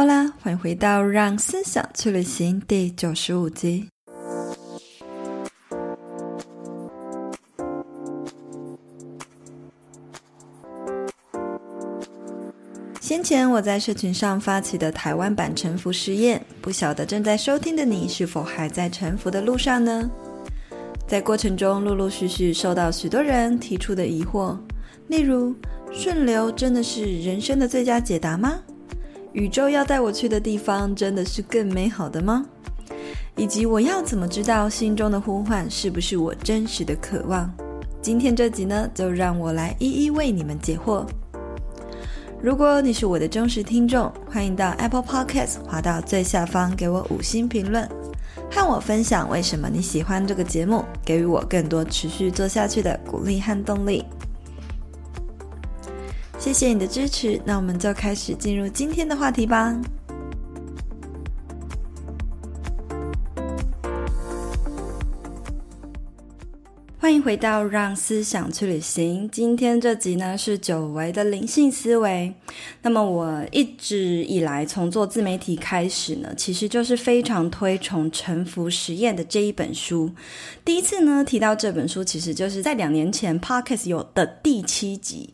好啦，欢迎回到《让思想去旅行》第九十五集。先前我在社群上发起的台湾版沉浮实验，不晓得正在收听的你是否还在沉浮的路上呢？在过程中，陆陆续续收到许多人提出的疑惑，例如：顺流真的是人生的最佳解答吗？宇宙要带我去的地方真的是更美好的吗？以及我要怎么知道心中的呼唤是不是我真实的渴望？今天这集呢，就让我来一一为你们解惑。如果你是我的忠实听众，欢迎到 Apple Podcast 滑到最下方给我五星评论，和我分享为什么你喜欢这个节目，给予我更多持续做下去的鼓励和动力。谢谢你的支持，那我们就开始进入今天的话题吧。欢迎回到《让思想去旅行》。今天这集呢是久违的灵性思维。那么我一直以来从做自媒体开始呢，其实就是非常推崇《沉浮实验》的这一本书。第一次呢提到这本书，其实就是在两年前 Podcast 有的第七集。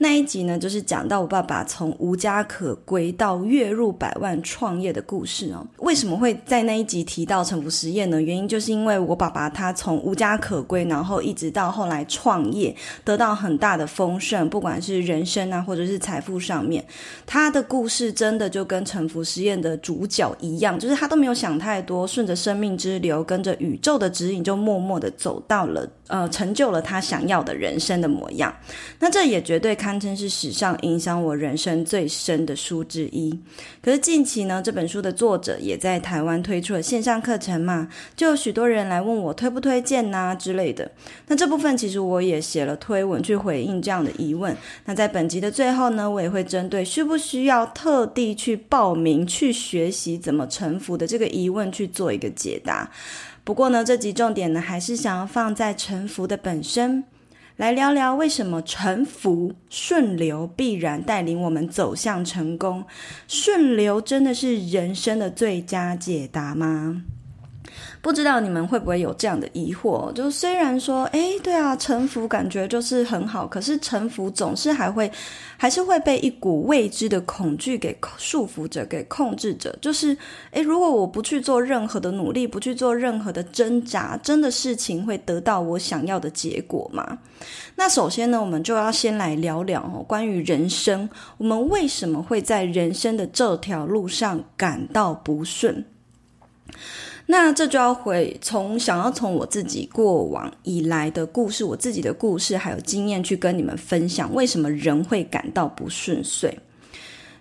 那一集呢，就是讲到我爸爸从无家可归到月入百万创业的故事哦。为什么会在那一集提到沉浮实验呢？原因就是因为我爸爸他从无家可归，然后一直到后来创业，得到很大的丰盛，不管是人生啊，或者是财富上面，他的故事真的就跟沉浮实验的主角一样，就是他都没有想太多，顺着生命之流，跟着宇宙的指引，就默默的走到了。呃，成就了他想要的人生的模样。那这也绝对堪称是史上影响我人生最深的书之一。可是近期呢，这本书的作者也在台湾推出了线上课程嘛，就有许多人来问我推不推荐呐、之类的。那这部分其实我也写了推文去回应这样的疑问。那在本集的最后呢，我也会针对需不需要特地去报名去学习怎么臣服的这个疑问去做一个解答。不过呢，这集重点呢，还是想要放在沉浮的本身，来聊聊为什么沉浮顺流必然带领我们走向成功。顺流真的是人生的最佳解答吗？不知道你们会不会有这样的疑惑？就是虽然说，诶，对啊，臣服感觉就是很好，可是臣服总是还会，还是会被一股未知的恐惧给束缚着，给控制着。就是，诶，如果我不去做任何的努力，不去做任何的挣扎，真的事情会得到我想要的结果吗？那首先呢，我们就要先来聊聊哦，关于人生，我们为什么会在人生的这条路上感到不顺？那这就要回从想要从我自己过往以来的故事，我自己的故事还有经验去跟你们分享，为什么人会感到不顺遂。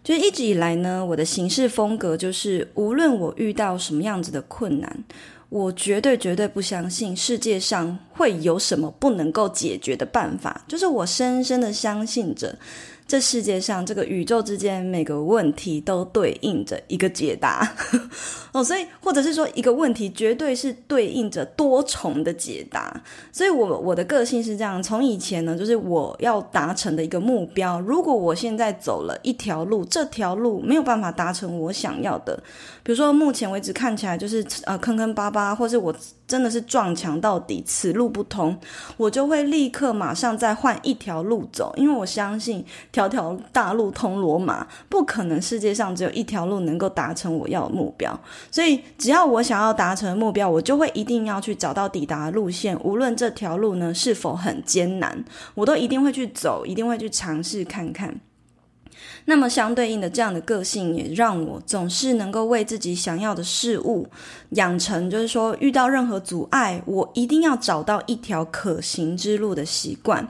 就是一直以来呢，我的行事风格就是，无论我遇到什么样子的困难，我绝对绝对不相信世界上会有什么不能够解决的办法，就是我深深的相信着。这世界上，这个宇宙之间每个问题都对应着一个解答 哦，所以或者是说一个问题绝对是对应着多重的解答。所以我我的个性是这样，从以前呢，就是我要达成的一个目标，如果我现在走了一条路，这条路没有办法达成我想要的，比如说目前为止看起来就是呃坑坑巴巴，或是我。真的是撞墙到底，此路不通，我就会立刻马上再换一条路走，因为我相信条条大路通罗马，不可能世界上只有一条路能够达成我要的目标。所以只要我想要达成目标，我就会一定要去找到抵达的路线，无论这条路呢是否很艰难，我都一定会去走，一定会去尝试看看。那么相对应的这样的个性，也让我总是能够为自己想要的事物养成，就是说遇到任何阻碍，我一定要找到一条可行之路的习惯。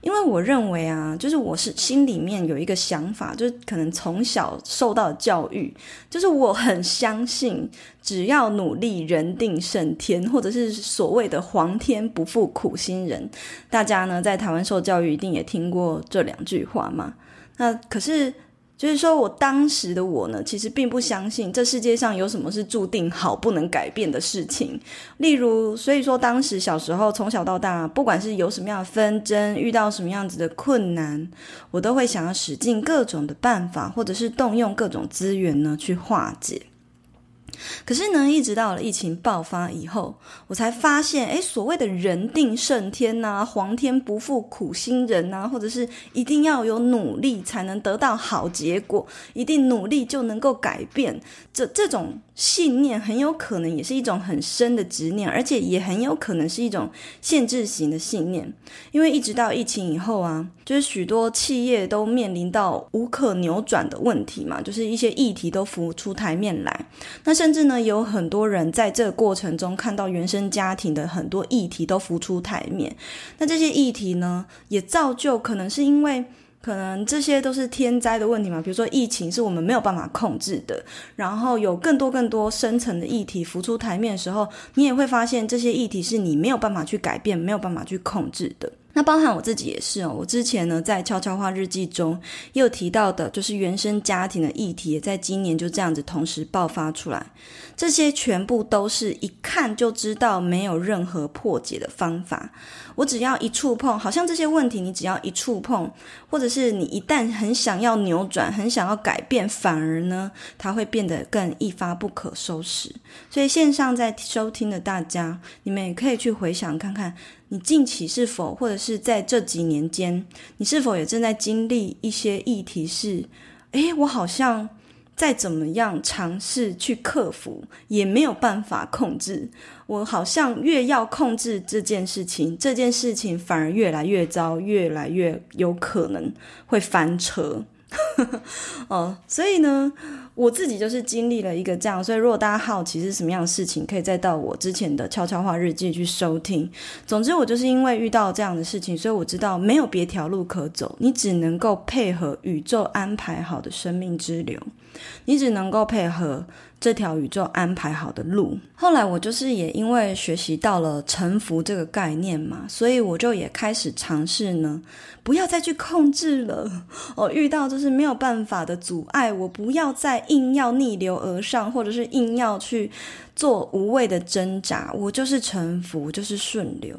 因为我认为啊，就是我是心里面有一个想法，就是可能从小受到教育，就是我很相信，只要努力，人定胜天，或者是所谓的“皇天不负苦心人”。大家呢在台湾受教育，一定也听过这两句话嘛。那可是，就是说我当时的我呢，其实并不相信这世界上有什么是注定好不能改变的事情。例如，所以说当时小时候从小到大，不管是有什么样的纷争，遇到什么样子的困难，我都会想要使尽各种的办法，或者是动用各种资源呢去化解。可是呢，一直到了疫情爆发以后，我才发现，诶，所谓的人定胜天呐、啊，皇天不负苦心人呐、或者是一定要有努力才能得到好结果，一定努力就能够改变，这这种信念很有可能也是一种很深的执念，而且也很有可能是一种限制型的信念。因为一直到疫情以后啊，就是许多企业都面临到无可扭转的问题嘛，就是一些议题都浮出台面来，那甚甚至呢，有很多人在这个过程中看到原生家庭的很多议题都浮出台面。那这些议题呢，也造就可能是因为可能这些都是天灾的问题嘛，比如说疫情是我们没有办法控制的，然后有更多更多深层的议题浮出台面的时候，你也会发现这些议题是你没有办法去改变、没有办法去控制的。那包含我自己也是哦，我之前呢在悄悄话日记中也有提到的，就是原生家庭的议题，也在今年就这样子同时爆发出来。这些全部都是一看就知道没有任何破解的方法。我只要一触碰，好像这些问题你只要一触碰，或者是你一旦很想要扭转、很想要改变，反而呢它会变得更一发不可收拾。所以线上在收听的大家，你们也可以去回想看看。你近期是否，或者是在这几年间，你是否也正在经历一些议题？是，诶，我好像再怎么样尝试去克服，也没有办法控制。我好像越要控制这件事情，这件事情反而越来越糟，越来越有可能会翻车。哦，所以呢，我自己就是经历了一个这样，所以如果大家好奇是什么样的事情，可以再到我之前的悄悄话日记去收听。总之，我就是因为遇到这样的事情，所以我知道没有别条路可走，你只能够配合宇宙安排好的生命之流，你只能够配合。这条宇宙安排好的路。后来我就是也因为学习到了臣服这个概念嘛，所以我就也开始尝试呢，不要再去控制了。我遇到就是没有办法的阻碍，我不要再硬要逆流而上，或者是硬要去做无谓的挣扎，我就是臣服，就是顺流。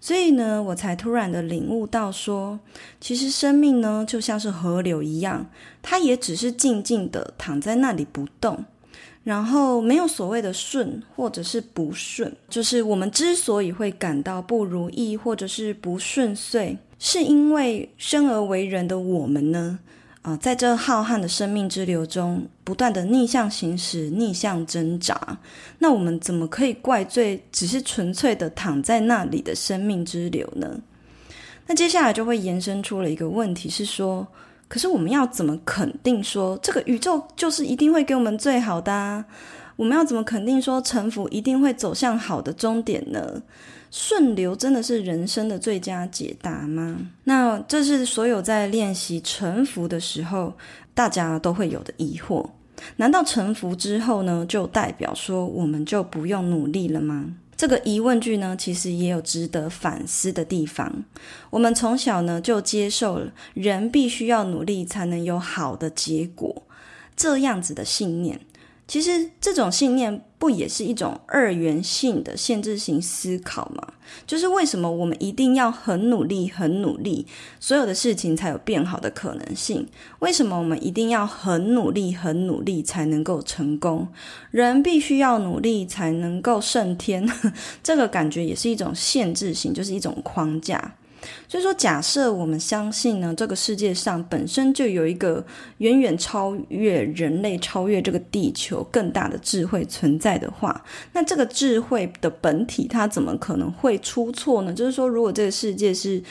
所以呢，我才突然的领悟到说，其实生命呢就像是河流一样，它也只是静静的躺在那里不动。然后没有所谓的顺或者是不顺，就是我们之所以会感到不如意或者是不顺遂，是因为生而为人的我们呢，啊、在这浩瀚的生命之流中，不断的逆向行驶、逆向挣扎，那我们怎么可以怪罪只是纯粹的躺在那里的生命之流呢？那接下来就会延伸出了一个问题，是说。可是我们要怎么肯定说这个宇宙就是一定会给我们最好的啊？我们要怎么肯定说臣服一定会走向好的终点呢？顺流真的是人生的最佳解答吗？那这是所有在练习臣服的时候，大家都会有的疑惑。难道臣服之后呢，就代表说我们就不用努力了吗？这个疑问句呢，其实也有值得反思的地方。我们从小呢就接受了人必须要努力才能有好的结果，这样子的信念。其实这种信念不也是一种二元性的限制性思考吗？就是为什么我们一定要很努力、很努力，所有的事情才有变好的可能性？为什么我们一定要很努力、很努力才能够成功？人必须要努力才能够胜天，这个感觉也是一种限制性，就是一种框架。所以说，假设我们相信呢，这个世界上本身就有一个远远超越人类、超越这个地球更大的智慧存在的话，那这个智慧的本体它怎么可能会出错呢？就是说，如果这个世界是。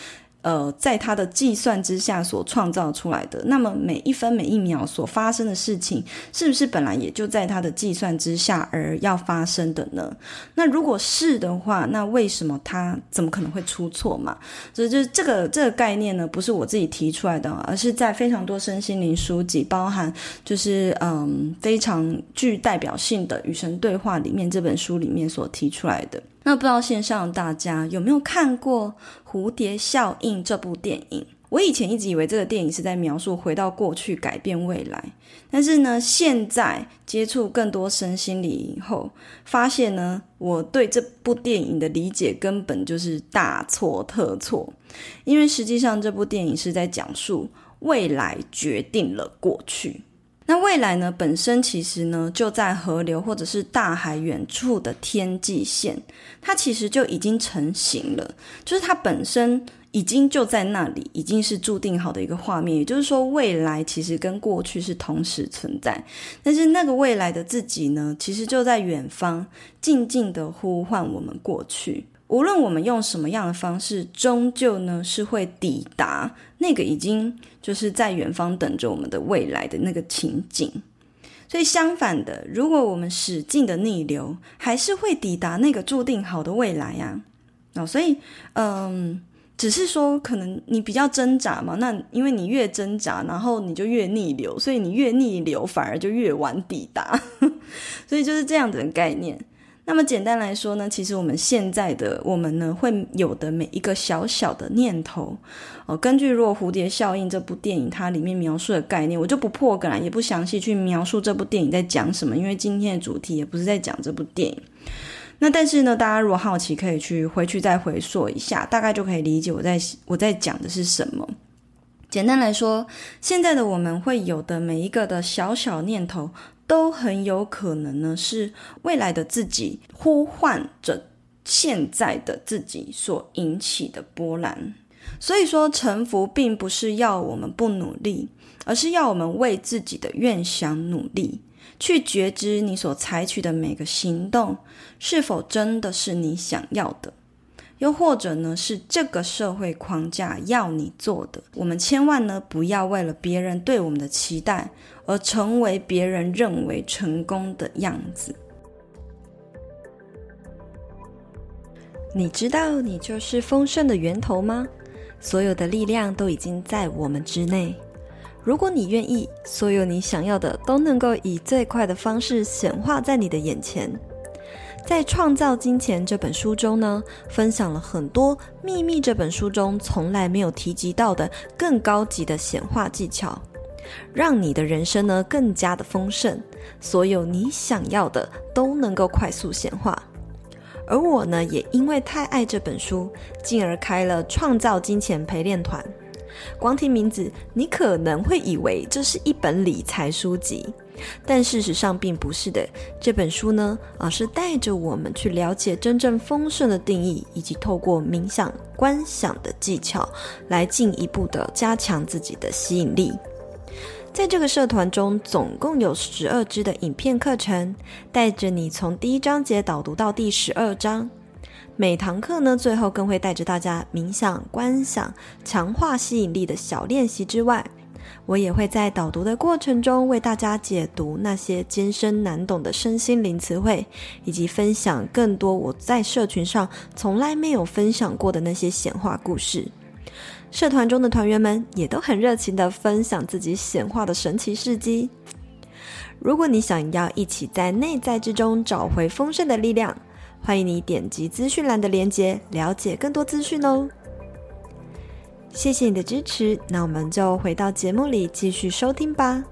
呃，在他的计算之下所创造出来的，那么每一分每一秒所发生的事情，是不是本来也就在他的计算之下而要发生的呢？那如果是的话，那为什么他怎么可能会出错嘛？所以就是这个这个概念呢，不是我自己提出来的，而是在非常多身心灵书籍，包含就是嗯非常具代表性的《与神对话》里面这本书里面所提出来的。那不知道线上大家有没有看过《蝴蝶效应》这部电影？我以前一直以为这个电影是在描述回到过去改变未来，但是呢，现在接触更多身心灵以后，发现呢，我对这部电影的理解根本就是大错特错。因为实际上这部电影是在讲述未来决定了过去。那未来呢，本身其实呢就在河流或者是大海远处的天际线，它其实就已经成型了，就是它本身。已经就在那里，已经是注定好的一个画面。也就是说，未来其实跟过去是同时存在，但是那个未来的自己呢，其实就在远方，静静的呼唤我们过去。无论我们用什么样的方式，终究呢是会抵达那个已经就是在远方等着我们的未来的那个情景。所以相反的，如果我们使劲的逆流，还是会抵达那个注定好的未来呀。哦，所以，嗯。只是说，可能你比较挣扎嘛，那因为你越挣扎，然后你就越逆流，所以你越逆流反而就越晚抵达，所以就是这样子的概念。那么简单来说呢，其实我们现在的我们呢，会有的每一个小小的念头，哦，根据《若蝴蝶效应》这部电影它里面描述的概念，我就不破梗了，也不详细去描述这部电影在讲什么，因为今天的主题也不是在讲这部电影。那但是呢，大家如果好奇，可以去回去再回溯一下，大概就可以理解我在我在讲的是什么。简单来说，现在的我们会有的每一个的小小念头，都很有可能呢是未来的自己呼唤着现在的自己所引起的波澜。所以说，臣服并不是要我们不努力，而是要我们为自己的愿想努力。去觉知你所采取的每个行动，是否真的是你想要的，又或者呢，是这个社会框架要你做的。我们千万呢，不要为了别人对我们的期待，而成为别人认为成功的样子。你知道你就是丰盛的源头吗？所有的力量都已经在我们之内。如果你愿意，所有你想要的都能够以最快的方式显化在你的眼前。在《创造金钱》这本书中呢，分享了很多《秘密》这本书中从来没有提及到的更高级的显化技巧，让你的人生呢更加的丰盛。所有你想要的都能够快速显化。而我呢，也因为太爱这本书，进而开了《创造金钱陪练团》。光听名字，你可能会以为这是一本理财书籍，但事实上并不是的。这本书呢，而是带着我们去了解真正丰盛的定义，以及透过冥想、观想的技巧，来进一步的加强自己的吸引力。在这个社团中，总共有十二支的影片课程，带着你从第一章节导读到第十二章。每堂课呢，最后更会带着大家冥想、观想、强化吸引力的小练习之外，我也会在导读的过程中为大家解读那些艰深难懂的身心灵词汇，以及分享更多我在社群上从来没有分享过的那些显化故事。社团中的团员们也都很热情的分享自己显化的神奇事迹。如果你想要一起在内在之中找回丰盛的力量，欢迎你点击资讯栏的链接，了解更多资讯哦。谢谢你的支持，那我们就回到节目里继续收听吧。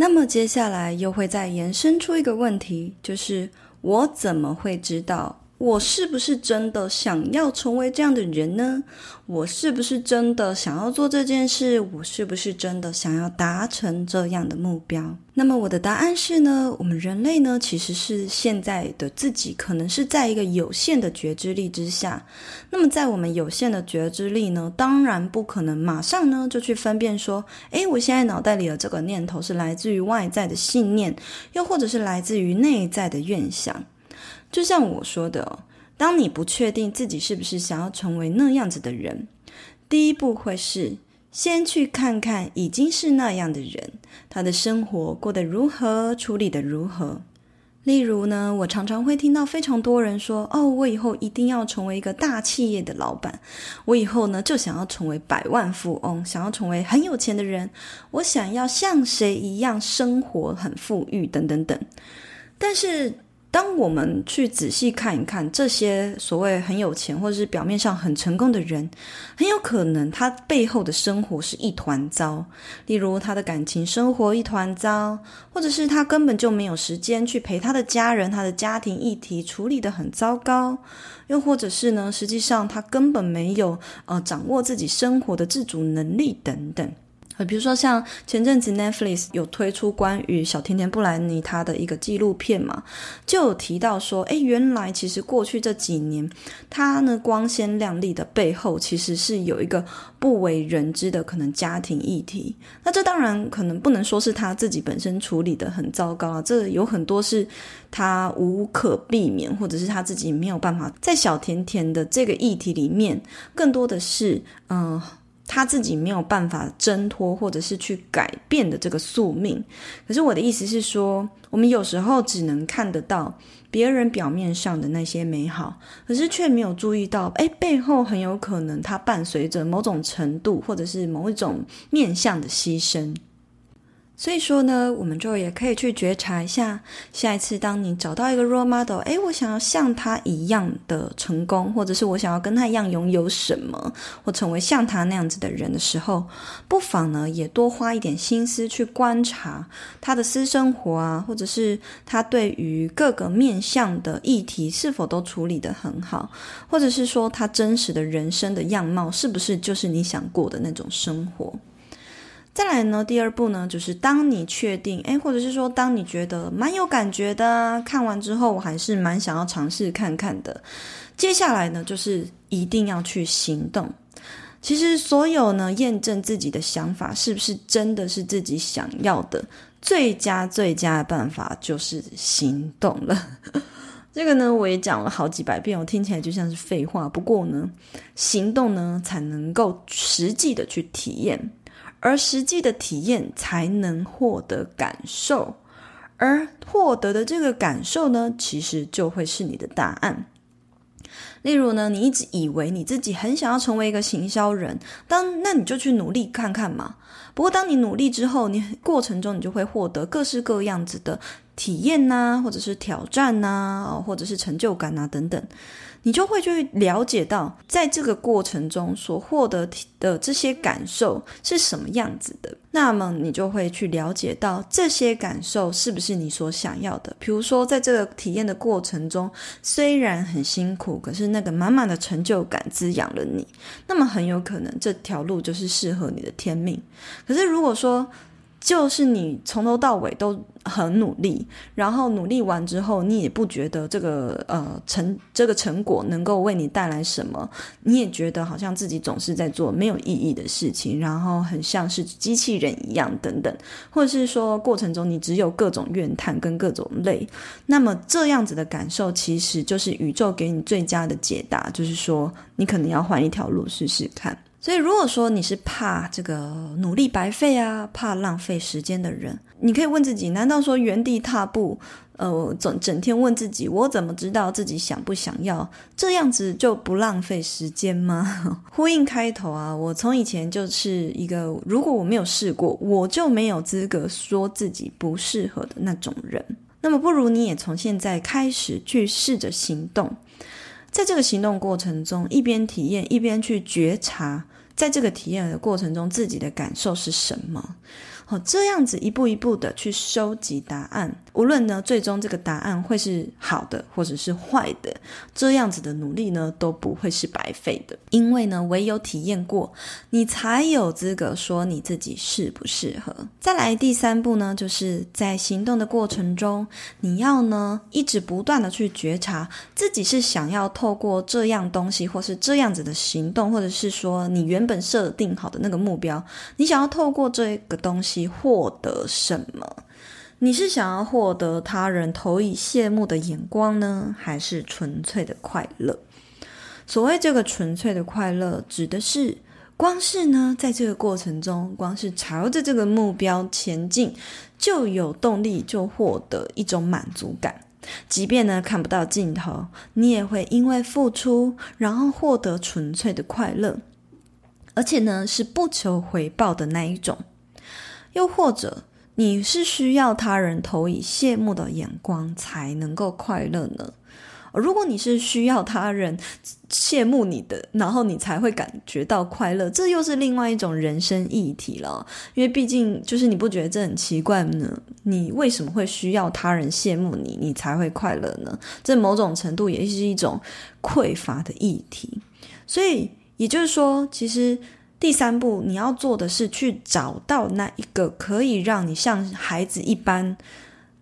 那么接下来又会再延伸出一个问题，就是我怎么会知道？我是不是真的想要成为这样的人呢？我是不是真的想要做这件事？我是不是真的想要达成这样的目标？那么我的答案是呢，我们人类呢，其实是现在的自己，可能是在一个有限的觉知力之下。那么在我们有限的觉知力呢，当然不可能马上呢就去分辨说，诶，我现在脑袋里的这个念头是来自于外在的信念，又或者是来自于内在的愿想。就像我说的，当你不确定自己是不是想要成为那样子的人，第一步会是先去看看已经是那样的人，他的生活过得如何，处理得如何。例如呢，我常常会听到非常多人说：“哦，我以后一定要成为一个大企业的老板，我以后呢就想要成为百万富翁，想要成为很有钱的人，我想要像谁一样生活很富裕，等等等。”但是。当我们去仔细看一看这些所谓很有钱或者是表面上很成功的人，很有可能他背后的生活是一团糟。例如他的感情生活一团糟，或者是他根本就没有时间去陪他的家人，他的家庭议题处理得很糟糕。又或者是呢，实际上他根本没有呃掌握自己生活的自主能力等等。呃，比如说像前阵子 Netflix 有推出关于小甜甜布兰妮她的一个纪录片嘛，就有提到说，诶，原来其实过去这几年，她呢光鲜亮丽的背后，其实是有一个不为人知的可能家庭议题。那这当然可能不能说是她自己本身处理得很糟糕啊，这有很多是她无可避免，或者是她自己没有办法在小甜甜的这个议题里面，更多的是嗯。他自己没有办法挣脱或者是去改变的这个宿命。可是我的意思是说，我们有时候只能看得到别人表面上的那些美好，可是却没有注意到，哎，背后很有可能它伴随着某种程度或者是某一种面向的牺牲。所以说呢，我们就也可以去觉察一下，下一次当你找到一个 role model，诶，我想要像他一样的成功，或者是我想要跟他一样拥有什么，或成为像他那样子的人的时候，不妨呢也多花一点心思去观察他的私生活啊，或者是他对于各个面向的议题是否都处理得很好，或者是说他真实的人生的样貌是不是就是你想过的那种生活。再来呢，第二步呢，就是当你确定，诶，或者是说，当你觉得蛮有感觉的，看完之后我还是蛮想要尝试看看的。接下来呢，就是一定要去行动。其实，所有呢，验证自己的想法是不是真的是自己想要的，最佳最佳的办法就是行动了。这个呢，我也讲了好几百遍，我听起来就像是废话。不过呢，行动呢，才能够实际的去体验。而实际的体验才能获得感受，而获得的这个感受呢，其实就会是你的答案。例如呢，你一直以为你自己很想要成为一个行销人，当那你就去努力看看嘛。不过当你努力之后，你过程中你就会获得各式各样子的体验呐、或者是挑战呐、啊，或者是成就感啊等等。你就会去了解到，在这个过程中所获得的这些感受是什么样子的。那么你就会去了解到这些感受是不是你所想要的。比如说，在这个体验的过程中，虽然很辛苦，可是那个满满的成就感滋养了你。那么很有可能这条路就是适合你的天命。可是如果说，就是你从头到尾都很努力，然后努力完之后，你也不觉得这个呃成这个成果能够为你带来什么，你也觉得好像自己总是在做没有意义的事情，然后很像是机器人一样等等，或者是说过程中你只有各种怨叹跟各种累，那么这样子的感受其实就是宇宙给你最佳的解答，就是说你可能要换一条路试试看。所以，如果说你是怕这个努力白费啊，怕浪费时间的人，你可以问自己：难道说原地踏步，呃，整整天问自己，我怎么知道自己想不想要？这样子就不浪费时间吗？呼应开头啊，我从以前就是一个，如果我没有试过，我就没有资格说自己不适合的那种人。那么，不如你也从现在开始去试着行动。在这个行动过程中，一边体验，一边去觉察，在这个体验的过程中，自己的感受是什么？好，这样子一步一步的去收集答案，无论呢，最终这个答案会是好的，或者是坏的，这样子的努力呢，都不会是白费的。因为呢，唯有体验过，你才有资格说你自己适不适合。再来第三步呢，就是在行动的过程中，你要呢，一直不断的去觉察自己是想要透过这样东西，或是这样子的行动，或者是说你原本设定好的那个目标，你想要透过这个东西。获得什么？你是想要获得他人投以羡慕的眼光呢，还是纯粹的快乐？所谓这个纯粹的快乐，指的是光是呢，在这个过程中，光是朝着这个目标前进，就有动力，就获得一种满足感。即便呢，看不到尽头，你也会因为付出，然后获得纯粹的快乐，而且呢，是不求回报的那一种。又或者，你是需要他人投以羡慕的眼光才能够快乐呢？如果你是需要他人羡慕你的，然后你才会感觉到快乐，这又是另外一种人生议题了。因为毕竟，就是你不觉得这很奇怪呢？你为什么会需要他人羡慕你，你才会快乐呢？这某种程度也是一种匮乏的议题。所以，也就是说，其实。第三步，你要做的是去找到那一个可以让你像孩子一般，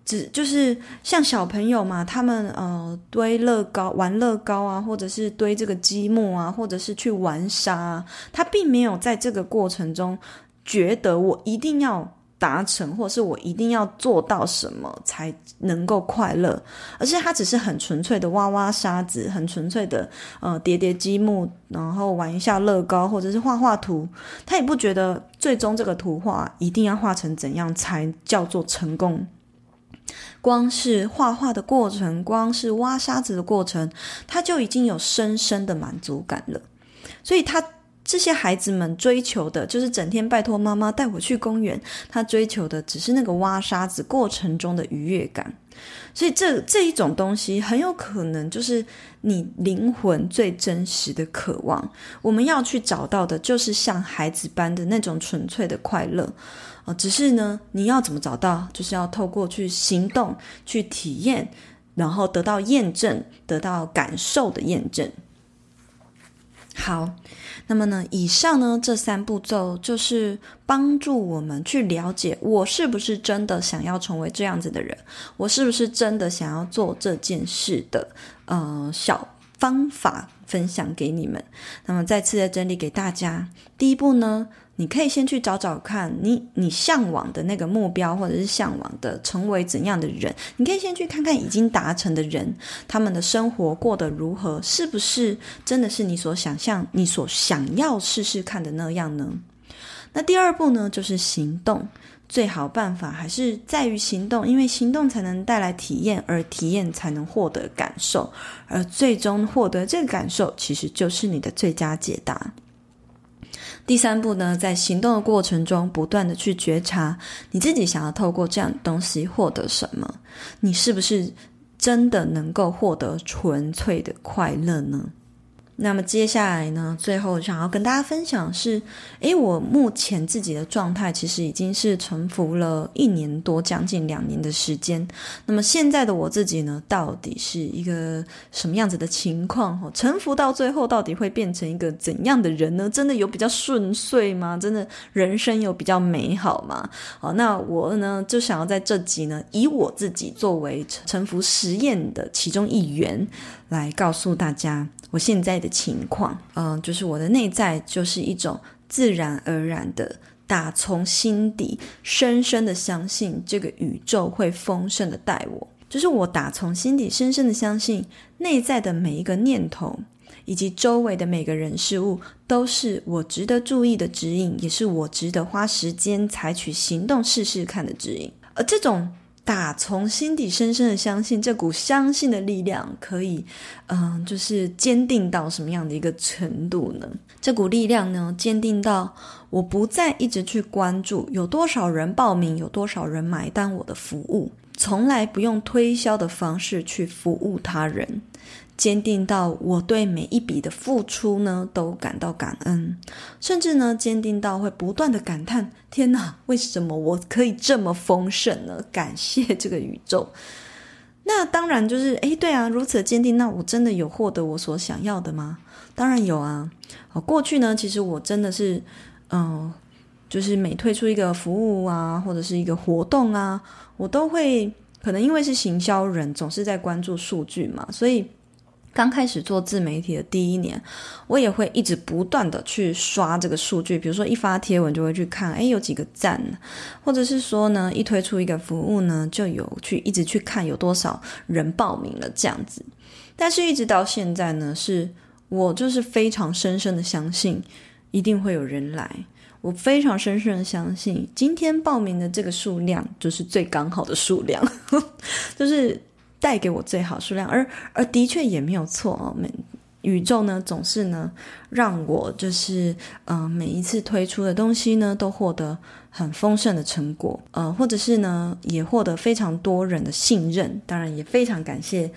只就是像小朋友嘛，他们呃堆乐高、玩乐高啊，或者是堆这个积木啊，或者是去玩沙啊，他并没有在这个过程中觉得我一定要。达成，或是我一定要做到什么才能够快乐，而是他只是很纯粹的挖挖沙子，很纯粹的呃叠叠积木，然后玩一下乐高，或者是画画图。他也不觉得最终这个图画一定要画成怎样才叫做成功。光是画画的过程，光是挖沙子的过程，他就已经有深深的满足感了。所以他。这些孩子们追求的就是整天拜托妈妈带我去公园，他追求的只是那个挖沙子过程中的愉悦感。所以这这一种东西很有可能就是你灵魂最真实的渴望。我们要去找到的就是像孩子般的那种纯粹的快乐啊！只是呢，你要怎么找到？就是要透过去行动、去体验，然后得到验证、得到感受的验证。好。那么呢，以上呢这三步骤就是帮助我们去了解我是不是真的想要成为这样子的人，我是不是真的想要做这件事的呃小方法分享给你们。那么再次的整理给大家，第一步呢。你可以先去找找看你你向往的那个目标，或者是向往的成为怎样的人。你可以先去看看已经达成的人，他们的生活过得如何，是不是真的是你所想象、你所想要试试看的那样呢？那第二步呢，就是行动。最好办法还是在于行动，因为行动才能带来体验，而体验才能获得感受，而最终获得这个感受，其实就是你的最佳解答。第三步呢，在行动的过程中，不断的去觉察你自己想要透过这样的东西获得什么，你是不是真的能够获得纯粹的快乐呢？那么接下来呢，最后想要跟大家分享是，诶，我目前自己的状态其实已经是沉浮了一年多，将近两年的时间。那么现在的我自己呢，到底是一个什么样子的情况？哦，沉浮到最后，到底会变成一个怎样的人呢？真的有比较顺遂吗？真的人生有比较美好吗？好，那我呢，就想要在这集呢，以我自己作为沉浮实验的其中一员，来告诉大家。我现在的情况，嗯、就是我的内在就是一种自然而然的，打从心底深深的相信这个宇宙会丰盛的带我，就是我打从心底深深的相信内在的每一个念头，以及周围的每个人事物，都是我值得注意的指引，也是我值得花时间采取行动试试看的指引，而这种。打从心底深深的相信，这股相信的力量可以，嗯，就是坚定到什么样的一个程度呢？这股力量呢，坚定到我不再一直去关注有多少人报名，有多少人买单我的服务，从来不用推销的方式去服务他人。坚定到我对每一笔的付出呢，都感到感恩，甚至呢，坚定到会不断的感叹：天哪，为什么我可以这么丰盛呢？感谢这个宇宙。那当然就是，诶，对啊，如此的坚定，那我真的有获得我所想要的吗？当然有啊。过去呢，其实我真的是，嗯、就是每推出一个服务啊，或者是一个活动啊，我都会，可能因为是行销人，总是在关注数据嘛，所以。刚开始做自媒体的第一年，我也会一直不断的去刷这个数据，比如说一发贴文就会去看，诶，有几个赞，或者是说呢，一推出一个服务呢，就有去一直去看有多少人报名了这样子。但是，一直到现在呢，是我就是非常深深的相信，一定会有人来。我非常深深的相信，今天报名的这个数量就是最刚好的数量，就是。带给我最好数量，而而的确也没有错哦，每，宇宙呢总是呢让我就是嗯、每一次推出的东西呢都获得很丰盛的成果，呃，或者是呢也获得非常多人的信任，当然也非常感谢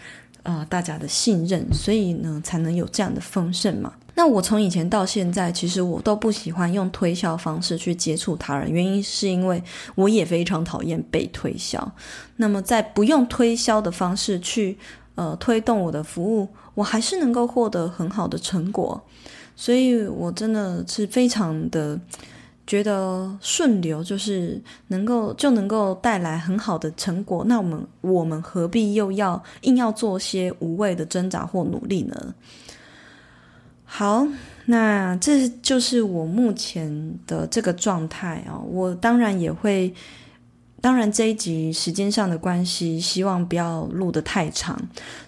啊、大家的信任，所以呢才能有这样的丰盛嘛。那我从以前到现在，其实我都不喜欢用推销方式去接触他人，原因是因为我也非常讨厌被推销。那么在不用推销的方式去呃推动我的服务，我还是能够获得很好的成果。所以我真的是非常的觉得顺流，就是能够就能够带来很好的成果。那我们我们何必又要硬要做些无谓的挣扎或努力呢？好，那这就是我目前的这个状态啊。我当然也会，当然这一集时间上的关系，希望不要录得太长。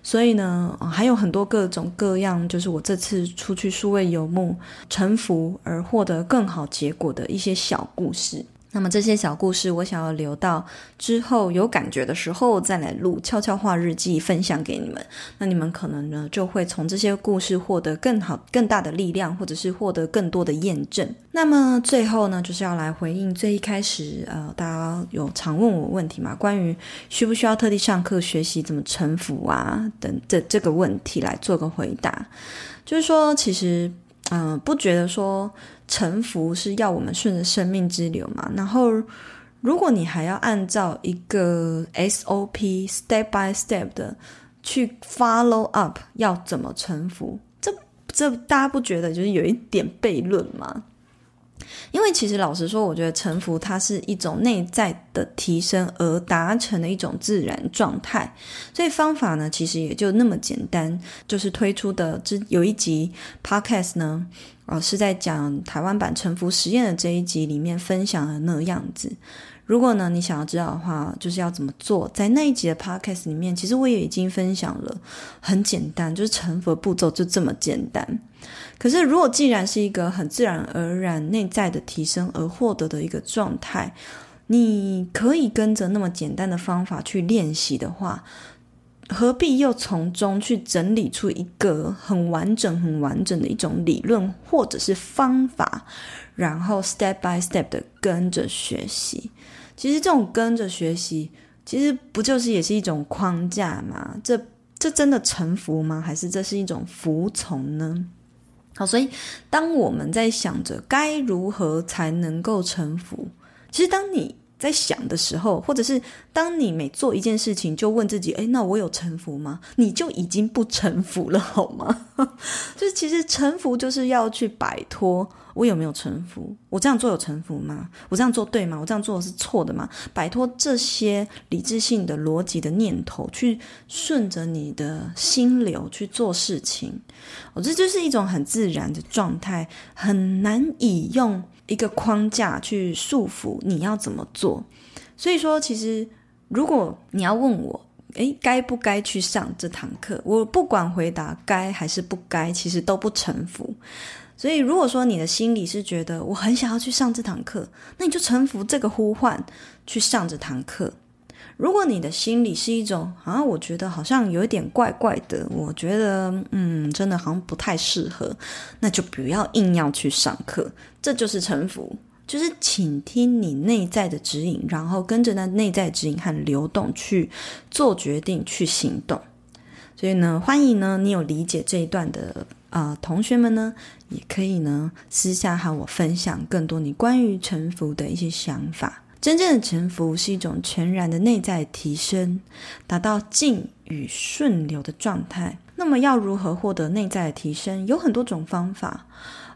所以呢，还有很多各种各样，就是我这次出去数位游牧臣服而获得更好结果的一些小故事。那么这些小故事，我想要留到之后有感觉的时候再来录悄悄话日记，分享给你们。那你们可能呢，就会从这些故事获得更好、更大的力量，或者是获得更多的验证。那么最后呢，就是要来回应最一开始，呃，大家有常问我问题嘛，关于需不需要特地上课学习怎么臣服啊等这这个问题来做个回答。就是说，其实，嗯、不觉得说。臣服是要我们顺着生命之流嘛？然后，如果你还要按照一个 SOP step by step 的去 follow up，要怎么臣服？这这大家不觉得就是有一点悖论吗？因为其实老实说，我觉得臣服它是一种内在的提升而达成的一种自然状态，所以方法呢，其实也就那么简单，就是推出的这有一集 podcast 呢，呃，是在讲台湾版沉浮实验的这一集里面分享的那个样子。如果呢，你想要知道的话，就是要怎么做，在那一集的 podcast 里面，其实我也已经分享了，很简单，就是沉浮的步骤就这么简单。可是，如果既然是一个很自然而然内在的提升而获得的一个状态，你可以跟着那么简单的方法去练习的话，何必又从中去整理出一个很完整、很完整的一种理论或者是方法，然后 step by step 的跟着学习？其实这种跟着学习，其实不就是也是一种框架吗？这这真的臣服吗？还是这是一种服从呢？好，所以当我们在想着该如何才能够臣服，其实当你在想的时候，或者是当你每做一件事情就问自己：“诶，那我有臣服吗？”你就已经不臣服了，好吗？就是其实臣服就是要去摆脱。我有没有臣服？我这样做有臣服吗？我这样做对吗？我这样做是错的吗？摆脱这些理智性的逻辑的念头，去顺着你的心流去做事情。哦，这就是一种很自然的状态，很难以用一个框架去束缚你要怎么做。所以说，其实如果你要问我，诶，该不该去上这堂课？我不管回答该还是不该，其实都不臣服。所以，如果说你的心里是觉得我很想要去上这堂课，那你就臣服这个呼唤，去上这堂课。如果你的心里是一种啊，我觉得好像有一点怪怪的，我觉得嗯，真的好像不太适合，那就不要硬要去上课。这就是臣服，就是倾听你内在的指引，然后跟着那内在指引和流动去做决定、去行动。所以呢，欢迎呢，你有理解这一段的。啊、同学们呢，也可以呢私下和我分享更多你关于臣服的一些想法。真正的臣服是一种全然的内在提升，达到静与顺流的状态。那么要如何获得内在的提升？有很多种方法。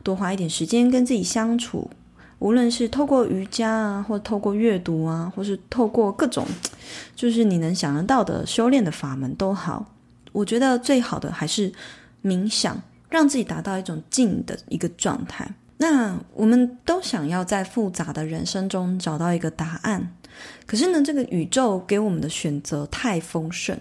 多花一点时间跟自己相处，无论是透过瑜伽啊，或透过阅读啊，或是透过各种，就是你能想得到的修炼的法门都好。我觉得最好的还是冥想。让自己达到一种静的一个状态。那我们都想要在复杂的人生中找到一个答案，可是呢，这个宇宙给我们的选择太丰盛，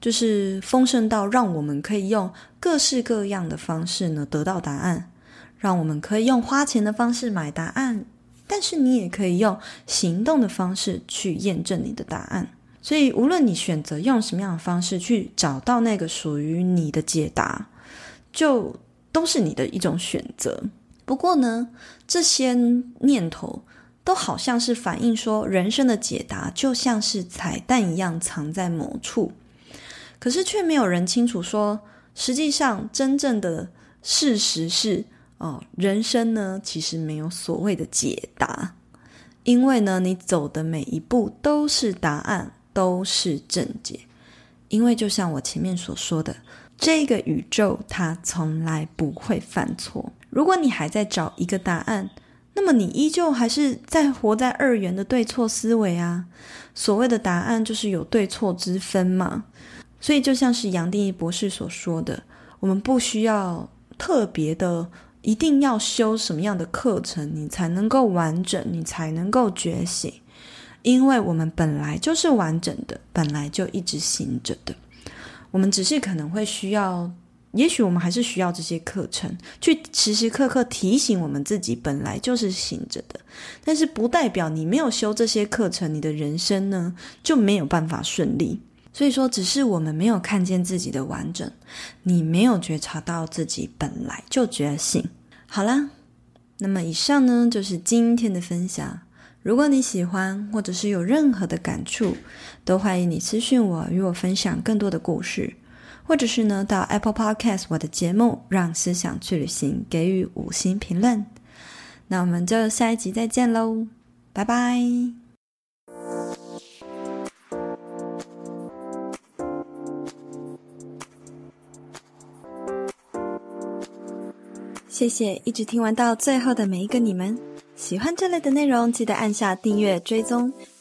就是丰盛到让我们可以用各式各样的方式呢得到答案，让我们可以用花钱的方式买答案，但是你也可以用行动的方式去验证你的答案。所以，无论你选择用什么样的方式去找到那个属于你的解答。就都是你的一种选择。不过呢，这些念头都好像是反映说，人生的解答就像是彩蛋一样藏在某处，可是却没有人清楚说，实际上真正的事实是，哦，人生呢其实没有所谓的解答，因为呢，你走的每一步都是答案，都是正解。因为就像我前面所说的，这个宇宙它从来不会犯错。如果你还在找一个答案，那么你依旧还是在活在二元的对错思维啊。所谓的答案就是有对错之分嘛。所以就像是杨定一博士所说的，我们不需要特别的，一定要修什么样的课程，你才能够完整，你才能够觉醒。因为我们本来就是完整的，本来就一直行着的。我们只是可能会需要，也许我们还是需要这些课程，去时时刻刻提醒我们自己，本来就是醒着的。但是不代表你没有修这些课程，你的人生呢就没有办法顺利。所以说，只是我们没有看见自己的完整，你没有觉察到自己本来就觉醒。好啦，那么以上呢就是今天的分享。如果你喜欢，或者是有任何的感触，都欢迎你私信我，与我分享更多的故事，或者是呢，到 Apple Podcast 我的节目《让思想去旅行》给予五星评论。那我们就下一集再见喽，拜拜！谢谢一直听完到最后的每一个你们。喜欢这类的内容，记得按下订阅追踪，